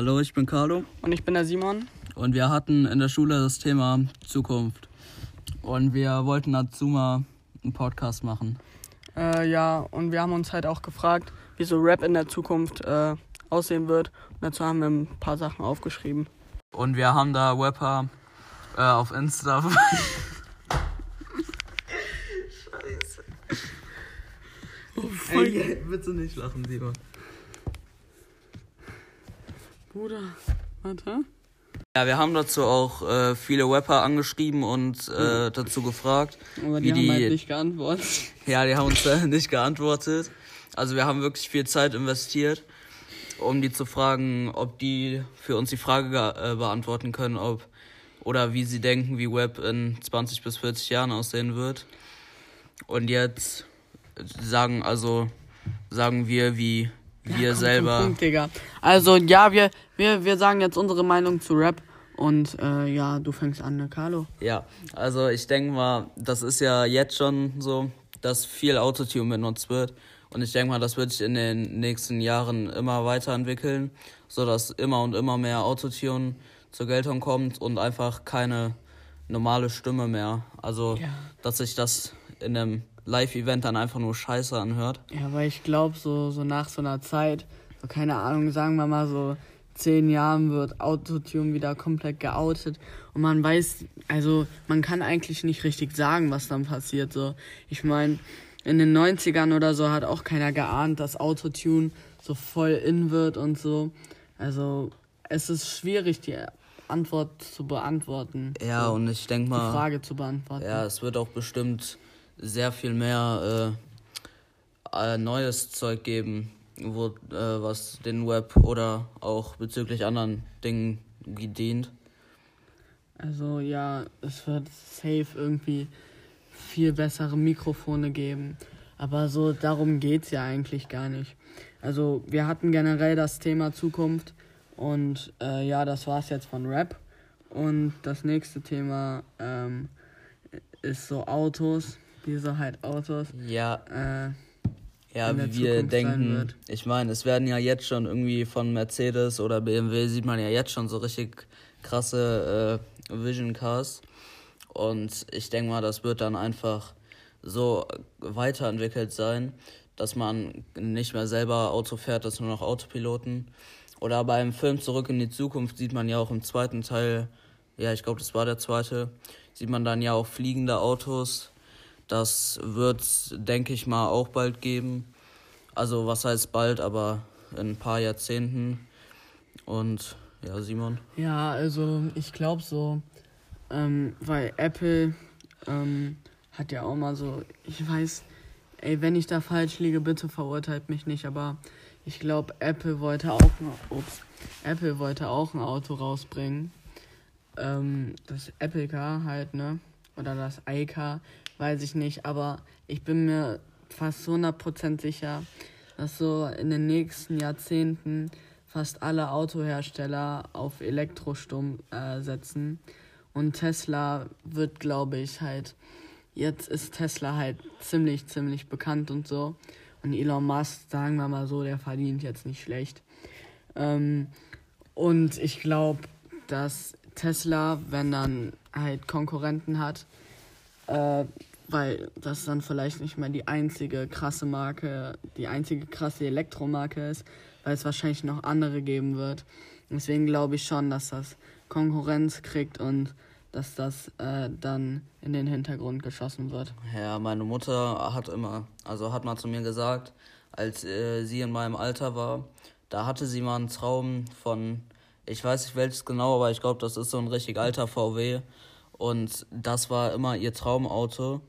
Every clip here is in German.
Hallo, ich bin Carlo. Und ich bin der Simon. Und wir hatten in der Schule das Thema Zukunft. Und wir wollten dazu mal einen Podcast machen. Äh, ja, und wir haben uns halt auch gefragt, wie so Rap in der Zukunft äh, aussehen wird. Und dazu haben wir ein paar Sachen aufgeschrieben. Und wir haben da Rapper äh, auf Insta. Scheiße. Oh, Ey, bitte nicht lachen, Simon. Bruder, warte. Ja, wir haben dazu auch äh, viele Rapper angeschrieben und äh, dazu gefragt. Aber die wie haben halt nicht geantwortet. Ja, die haben uns äh, nicht geantwortet. Also wir haben wirklich viel Zeit investiert, um die zu fragen, ob die für uns die Frage äh, beantworten können, ob oder wie sie denken, wie Web in 20 bis 40 Jahren aussehen wird. Und jetzt sagen also sagen wir, wie wir ja, selber. Punkt, Digga. Also ja, wir, wir, wir sagen jetzt unsere Meinung zu Rap. Und äh, ja, du fängst an, ne, Carlo? Ja, also ich denke mal, das ist ja jetzt schon so, dass viel Autotune benutzt wird. Und ich denke mal, das wird sich in den nächsten Jahren immer weiterentwickeln, sodass immer und immer mehr Autotune zur Geltung kommt und einfach keine normale Stimme mehr. Also, Ja. dass sich das in einem Live-Event dann einfach nur scheiße anhört. Ja, weil ich glaube, so, so nach so einer Zeit, so keine Ahnung, sagen wir mal so zehn Jahren wird Autotune wieder komplett geoutet und man weiß, also man kann eigentlich nicht richtig sagen, was dann passiert. So, ich meine, in den 90ern oder so hat auch keiner geahnt, dass Autotune so voll in wird und so. Also es ist schwierig, die Antwort zu beantworten. Ja, so, und ich denke die mal. Frage zu beantworten. Ja, es wird auch bestimmt sehr viel mehr äh, äh, neues Zeug geben, wo, äh, was den Web oder auch bezüglich anderen Dingen dient. Also ja, es wird safe irgendwie viel bessere Mikrofone geben. Aber so darum geht's ja eigentlich gar nicht. Also wir hatten generell das Thema Zukunft und äh, ja, das war's jetzt von Rap. Und das nächste Thema ähm, ist so Autos, diese halt Autos. Ja, Äh, ja wie wir Zukunft denken. Ich meine, es werden ja jetzt schon irgendwie von Mercedes oder BMW sieht man ja jetzt schon so richtig krasse äh, Vision Cars. Und ich denke mal, das wird dann einfach so weiterentwickelt sein, dass man nicht mehr selber Auto fährt, dass nur noch Autopiloten. Oder beim Film Zurück in die Zukunft sieht man ja auch im zweiten Teil, ja, ich glaube, das war der zweite, sieht man dann ja auch fliegende Autos. Das wird, denke ich mal, auch bald geben. Also, was heißt bald, aber in ein paar Jahrzehnten. Und ja, Simon. Ja, also ich glaube so, ähm, weil Apple ähm, hat ja auch mal so, ich weiß, ey, wenn ich da falsch liege, bitte verurteilt mich nicht, aber ich glaube, Apple wollte auch, ein- ups, Apple wollte auch ein Auto rausbringen. Ähm, das Apple Car halt, ne? Oder das iCar, weiß ich nicht, aber ich bin mir fast zu 100% sicher, dass so in den nächsten Jahrzehnten fast alle Autohersteller auf Elektrostrom äh, setzen. Und Tesla wird, glaube ich, halt, jetzt ist Tesla halt ziemlich, ziemlich bekannt und so. Und Elon Musk, sagen wir mal so, der verdient jetzt nicht schlecht. Ähm, und ich glaube, dass Tesla, wenn dann halt Konkurrenten hat, äh, weil das dann vielleicht nicht mehr die einzige krasse Marke, die einzige krasse Elektromarke ist, weil es wahrscheinlich noch andere geben wird. Deswegen glaube ich schon, dass das Konkurrenz kriegt und dass das äh, dann in den Hintergrund geschossen wird. Ja, meine Mutter hat immer, also hat mal zu mir gesagt, als äh, sie in meinem Alter war, da hatte sie mal einen Traum von, ich weiß nicht welches genau, aber ich glaube, das ist so ein richtig alter VW. Und das war immer ihr Traumauto.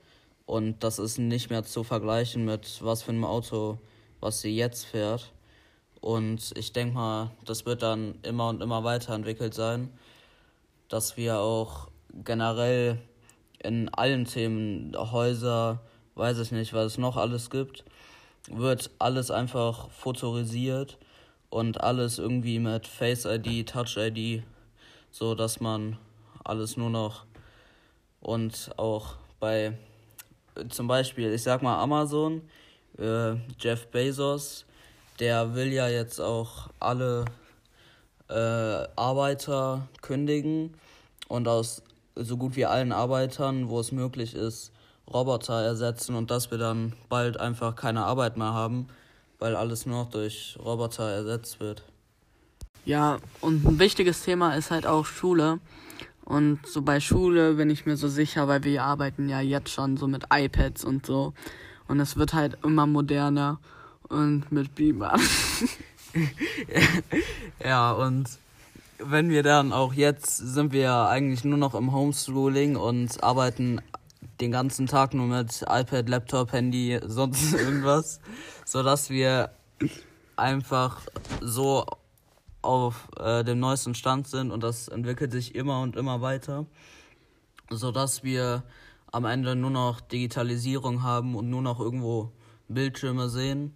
Und das ist nicht mehr zu vergleichen mit was für einem Auto, was sie jetzt fährt. Und ich denke mal, das wird dann immer und immer weiterentwickelt sein, dass wir auch generell in allen Themen, Häuser, weiß ich nicht, was es noch alles gibt, wird alles einfach fotorisiert und alles irgendwie mit Face ID, Touch ID, so dass man alles nur noch und auch bei zum Beispiel, ich sag mal Amazon, äh, Jeff Bezos, der will ja jetzt auch alle äh, Arbeiter kündigen und aus so gut wie allen Arbeitern, wo es möglich ist, Roboter ersetzen und dass wir dann bald einfach keine Arbeit mehr haben, weil alles nur noch durch Roboter ersetzt wird. Ja, und ein wichtiges Thema ist halt auch Schule. Und so bei Schule bin ich mir so sicher, weil wir arbeiten ja jetzt schon so mit iPads und so. Und es wird halt immer moderner und mit Beamer. ja, und wenn wir dann auch jetzt sind wir eigentlich nur noch im Homeschooling und arbeiten den ganzen Tag nur mit iPad, Laptop, Handy, sonst irgendwas, so dass wir einfach so auf äh, dem neuesten Stand sind und das entwickelt sich immer und immer weiter, so dass wir am Ende nur noch Digitalisierung haben und nur noch irgendwo Bildschirme sehen.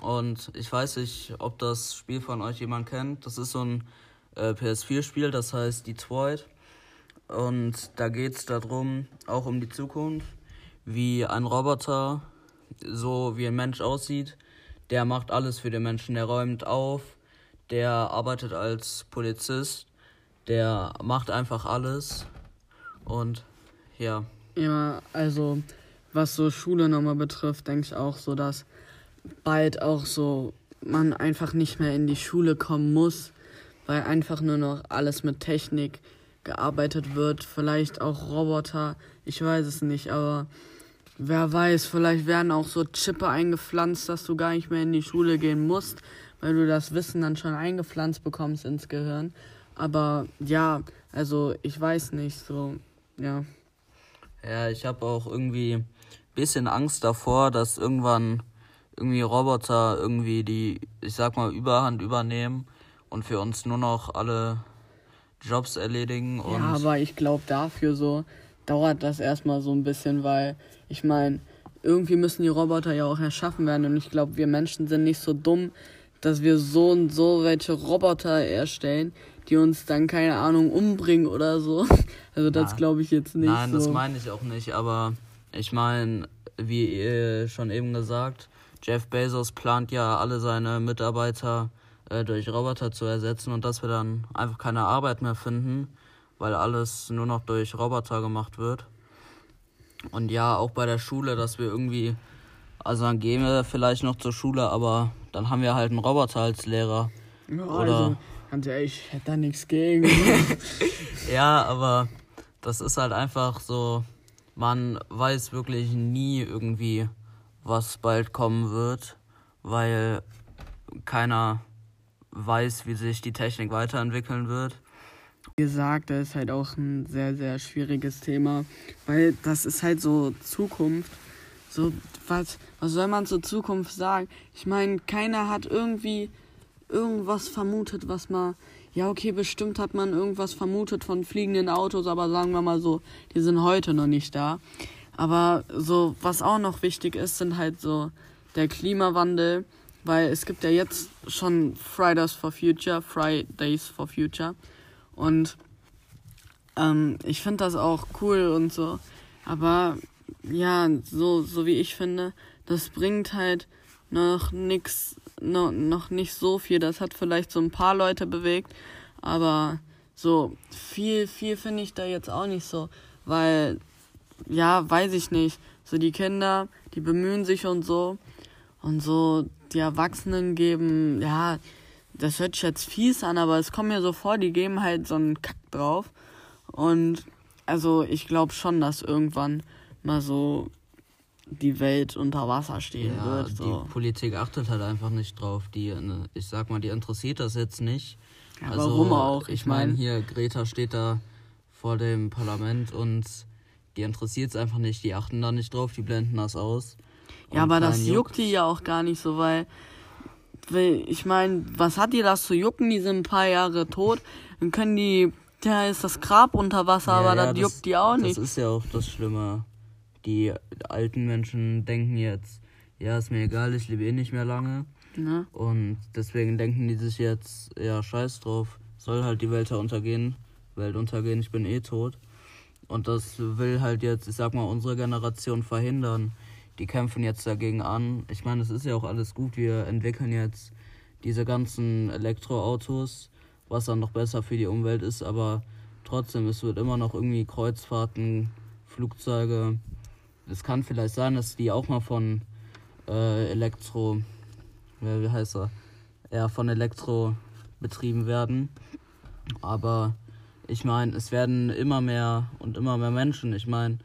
Und ich weiß nicht, ob das Spiel von euch jemand kennt. Das ist so ein äh, PS4-Spiel, das heißt Detroit. Und da geht es darum, auch um die Zukunft, wie ein Roboter, so wie ein Mensch aussieht. Der macht alles für den Menschen, der räumt auf, der arbeitet als Polizist, der macht einfach alles. Und ja. Ja, also was so Schule nochmal betrifft, denke ich auch so, dass bald auch so man einfach nicht mehr in die Schule kommen muss, weil einfach nur noch alles mit Technik gearbeitet wird. Vielleicht auch Roboter, ich weiß es nicht, aber wer weiß, vielleicht werden auch so Chippe eingepflanzt, dass du gar nicht mehr in die Schule gehen musst, weil du das Wissen dann schon eingepflanzt bekommst ins Gehirn. Aber ja, also ich weiß nicht, so, ja. Ja, ich habe auch irgendwie ein bisschen Angst davor, dass irgendwann irgendwie Roboter irgendwie die, ich sag mal, Überhand übernehmen und für uns nur noch alle Jobs erledigen. Und ja, aber ich glaube dafür so dauert das erstmal so ein bisschen, weil ich meine, irgendwie müssen die Roboter ja auch erschaffen werden und ich glaube, wir Menschen sind nicht so dumm, dass wir so und so welche Roboter erstellen, die uns dann keine Ahnung umbringen oder so. Also das glaube ich jetzt nicht. Nein, so. das meine ich auch nicht, aber ich meine, wie schon eben gesagt, Jeff Bezos plant ja alle seine Mitarbeiter äh, durch Roboter zu ersetzen und dass wir dann einfach keine Arbeit mehr finden, weil alles nur noch durch Roboter gemacht wird. Und ja, auch bei der Schule, dass wir irgendwie, also dann gehen wir vielleicht noch zur Schule, aber dann haben wir halt einen Roboter als Lehrer. Ja, Oder also, ganz ehrlich, ich hätte da nichts gegen. ja, aber das ist halt einfach so, man weiß wirklich nie irgendwie, was bald kommen wird, weil keiner weiß, wie sich die Technik weiterentwickeln wird. Wie gesagt, das ist halt auch ein sehr, sehr schwieriges Thema, weil das ist halt so Zukunft. So, was, was soll man zur Zukunft sagen? Ich meine, keiner hat irgendwie irgendwas vermutet, was man. Ja, okay, bestimmt hat man irgendwas vermutet von fliegenden Autos, aber sagen wir mal so, die sind heute noch nicht da. Aber so, was auch noch wichtig ist, sind halt so der Klimawandel weil es gibt ja jetzt schon Fridays for Future, Fridays for Future. Und ähm, ich finde das auch cool und so. Aber ja, so, so wie ich finde, das bringt halt noch nichts, no, noch nicht so viel. Das hat vielleicht so ein paar Leute bewegt, aber so viel, viel finde ich da jetzt auch nicht so. Weil, ja, weiß ich nicht. So die Kinder, die bemühen sich und so. Und so, die Erwachsenen geben, ja, das hört sich jetzt fies an, aber es kommt mir so vor, die geben halt so einen Kack drauf. Und also ich glaube schon, dass irgendwann mal so die Welt unter Wasser stehen ja, wird. So. Die Politik achtet halt einfach nicht drauf. Die, ich sag mal, die interessiert das jetzt nicht. Ja, also, warum auch? Ich, ich meine, mein, hier Greta steht da vor dem Parlament und die interessiert es einfach nicht. Die achten da nicht drauf, die blenden das aus. Ja, aber das juckt die ja auch gar nicht so, weil, ich meine, was hat die das zu jucken? Die sind ein paar Jahre tot. Dann können die, ja, ist das Grab unter Wasser, ja, aber ja, das juckt die auch nicht. Das ist ja auch das Schlimme. Die alten Menschen denken jetzt, ja, ist mir egal, ich lebe eh nicht mehr lange. Ja. Und deswegen denken die sich jetzt, ja, scheiß drauf, soll halt die Welt untergehen, Welt untergehen, ich bin eh tot. Und das will halt jetzt, ich sag mal, unsere Generation verhindern die kämpfen jetzt dagegen an. Ich meine, es ist ja auch alles gut. Wir entwickeln jetzt diese ganzen Elektroautos, was dann noch besser für die Umwelt ist, aber trotzdem, es wird immer noch irgendwie Kreuzfahrten, Flugzeuge. Es kann vielleicht sein, dass die auch mal von äh, Elektro, wie heißt er? Ja, von Elektro betrieben werden. Aber ich meine, es werden immer mehr und immer mehr Menschen. Ich meine,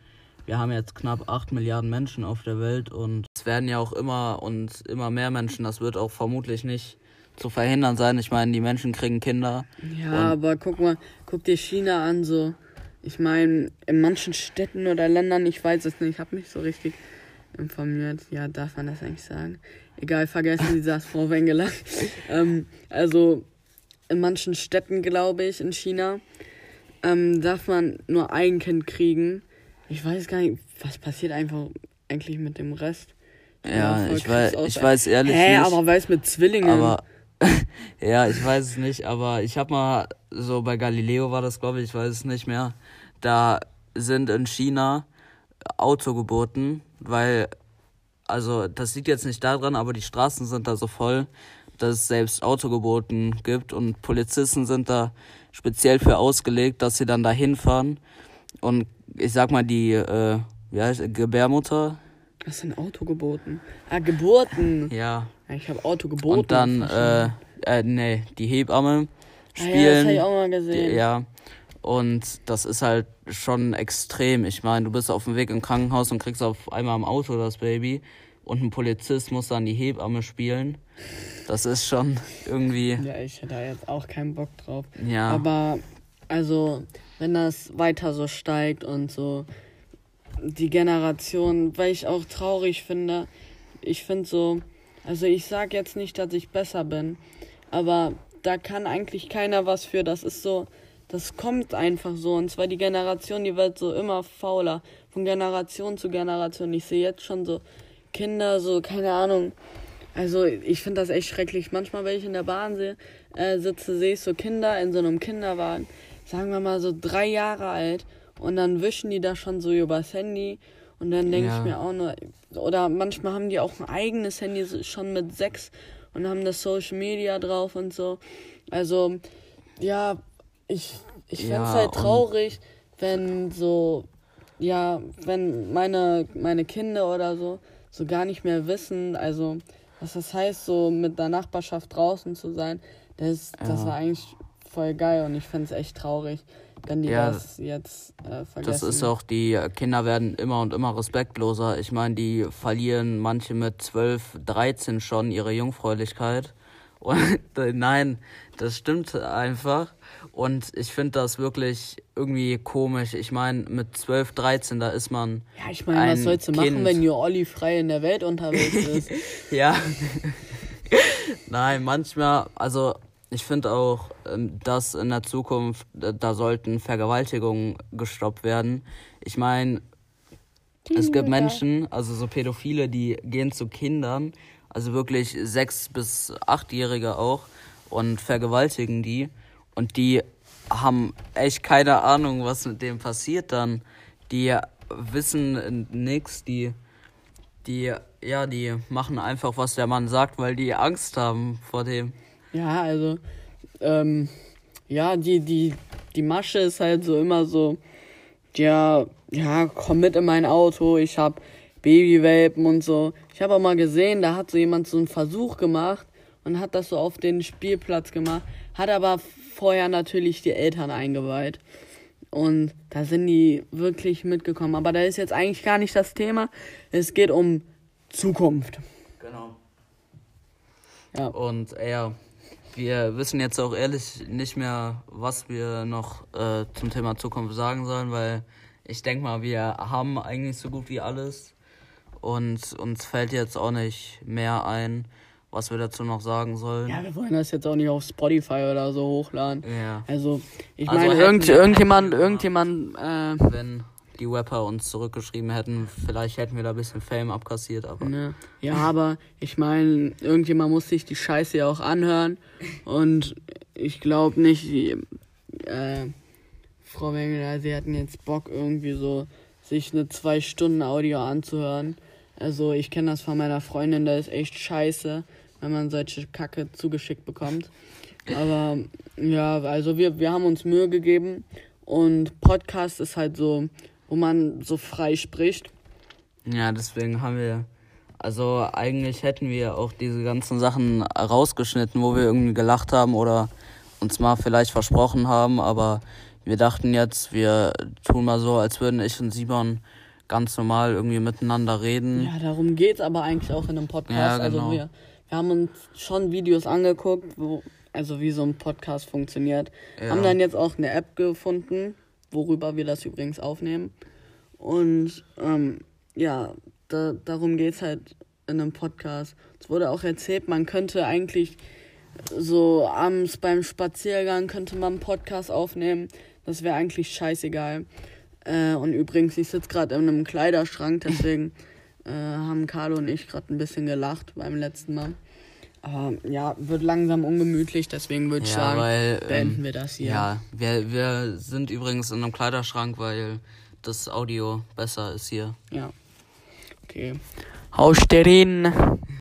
wir haben jetzt knapp 8 Milliarden Menschen auf der Welt und es werden ja auch immer und immer mehr Menschen. Das wird auch vermutlich nicht zu verhindern sein. Ich meine, die Menschen kriegen Kinder. Ja, aber guck mal, guck dir China an, so. Ich meine, in manchen Städten oder Ländern, ich weiß es nicht, ich habe mich so richtig informiert. Ja, darf man das eigentlich sagen? Egal, vergessen Sie das, Frau Wengela. ähm, also, in manchen Städten, glaube ich, in China, ähm, darf man nur ein Kind kriegen. Ich weiß gar nicht, was passiert einfach eigentlich mit dem Rest. Ja, ich weiß, ich weiß ehrlich Hä, nicht. aber weiß mit Zwillingen. Aber ja, ich weiß es nicht, aber ich habe mal so bei Galileo war das, glaube ich, ich weiß es nicht mehr. Da sind in China Autogeburten, weil also das liegt jetzt nicht daran, aber die Straßen sind da so voll, dass es selbst Autogeburten gibt und Polizisten sind da speziell für ausgelegt, dass sie dann da hinfahren und ich sag mal die äh, wie heißt, Gebärmutter was sind Autogeburten? Ah, Geburten. Ja. Ich habe Autogeburten. Und dann, äh, äh, nee, die Hebamme spielen. Ah, ja, das hab ich auch mal gesehen. Die, ja. Und das ist halt schon extrem. Ich meine, du bist auf dem Weg im Krankenhaus und kriegst auf einmal im Auto das Baby und ein Polizist muss dann die Hebamme spielen. Das ist schon irgendwie. Ja, ich hätte da jetzt auch keinen Bock drauf. Ja. Aber, also, wenn das weiter so steigt und so die Generation, weil ich auch traurig finde. Ich finde so, also ich sag jetzt nicht, dass ich besser bin, aber da kann eigentlich keiner was für. Das ist so, das kommt einfach so. Und zwar die Generation, die wird so immer fauler. Von Generation zu Generation. Ich sehe jetzt schon so Kinder, so, keine Ahnung. Also ich finde das echt schrecklich. Manchmal, wenn ich in der Bahn sehe, äh, sitze, sehe ich so Kinder in so einem Kinderwagen, sagen wir mal so drei Jahre alt und dann wischen die da schon so übers Handy. Und dann denke ja. ich mir auch nur, oder manchmal haben die auch ein eigenes Handy schon mit sechs und haben das Social Media drauf und so. Also, ja, ich, ich fände es ja, halt traurig, wenn so, ja, wenn meine, meine Kinder oder so, so gar nicht mehr wissen, also, was das heißt, so mit der Nachbarschaft draußen zu sein, das, ja. das war eigentlich voll geil und ich fände es echt traurig wenn die ja, das jetzt äh, vergessen. Das ist auch, die Kinder werden immer und immer respektloser. Ich meine, die verlieren manche mit 12, 13 schon ihre Jungfräulichkeit. Und nein, das stimmt einfach. Und ich finde das wirklich irgendwie komisch. Ich meine, mit 12, 13, da ist man. Ja, ich meine, was sollst du kind. machen, wenn ihr Olli frei in der Welt unterwegs ist? ja. nein, manchmal, also ich finde auch, ähm, dass in der Zukunft, äh, da sollten Vergewaltigungen gestoppt werden. Ich meine, es gibt Menschen, also so Pädophile, die gehen zu Kindern, also wirklich sechs- bis achtjährige auch, und vergewaltigen die. Und die haben echt keine Ahnung, was mit dem passiert dann. Die wissen nichts, die, die, ja, die machen einfach, was der Mann sagt, weil die Angst haben vor dem. Ja, also, ähm, ja, die, die, die Masche ist halt so immer so, ja, ja, komm mit in mein Auto, ich hab Babywelpen und so. Ich habe auch mal gesehen, da hat so jemand so einen Versuch gemacht und hat das so auf den Spielplatz gemacht, hat aber vorher natürlich die Eltern eingeweiht. Und da sind die wirklich mitgekommen. Aber da ist jetzt eigentlich gar nicht das Thema. Es geht um Zukunft. Genau. Ja. Und ja, wir wissen jetzt auch ehrlich nicht mehr, was wir noch äh, zum Thema Zukunft sagen sollen, weil ich denke mal, wir haben eigentlich so gut wie alles und uns fällt jetzt auch nicht mehr ein, was wir dazu noch sagen sollen. Ja, wir wollen das jetzt auch nicht auf Spotify oder so hochladen. Ja. Also, ich also meine, irgend, irgendjemand, irgendjemand, äh, wenn die Rapper uns zurückgeschrieben hätten, vielleicht hätten wir da ein bisschen Fame abkassiert, aber. Ne. Ja, aber ich meine, irgendjemand muss sich die Scheiße ja auch anhören. Und ich glaube nicht, die, äh, Frau Wengler, sie hatten jetzt Bock, irgendwie so sich eine zwei Stunden Audio anzuhören. Also ich kenne das von meiner Freundin, da ist echt scheiße, wenn man solche Kacke zugeschickt bekommt. Aber ja, also wir, wir haben uns Mühe gegeben und Podcast ist halt so, wo man so frei spricht. Ja, deswegen haben wir, also eigentlich hätten wir auch diese ganzen Sachen rausgeschnitten, wo wir irgendwie gelacht haben oder uns mal vielleicht versprochen haben, aber wir dachten jetzt, wir tun mal so, als würden ich und Simon ganz normal irgendwie miteinander reden. Ja, darum geht's aber eigentlich auch in einem Podcast. Ja, genau. Also wir, wir haben uns schon Videos angeguckt, wo, also wie so ein Podcast funktioniert. Ja. Haben dann jetzt auch eine App gefunden, worüber wir das übrigens aufnehmen. Und ähm, ja, da, darum geht's halt in einem Podcast. Es wurde auch erzählt, man könnte eigentlich so abends beim Spaziergang könnte man einen Podcast aufnehmen. Das wäre eigentlich scheißegal. Äh, und übrigens, ich sitze gerade in einem Kleiderschrank, deswegen äh, haben Carlo und ich gerade ein bisschen gelacht beim letzten Mal. Aber ja, wird langsam ungemütlich, deswegen würde ich ja, sagen, weil, beenden ähm, wir das hier. Ja, wir, wir sind übrigens in einem Kleiderschrank, weil das Audio besser ist hier. Ja. Okay. Haus drin.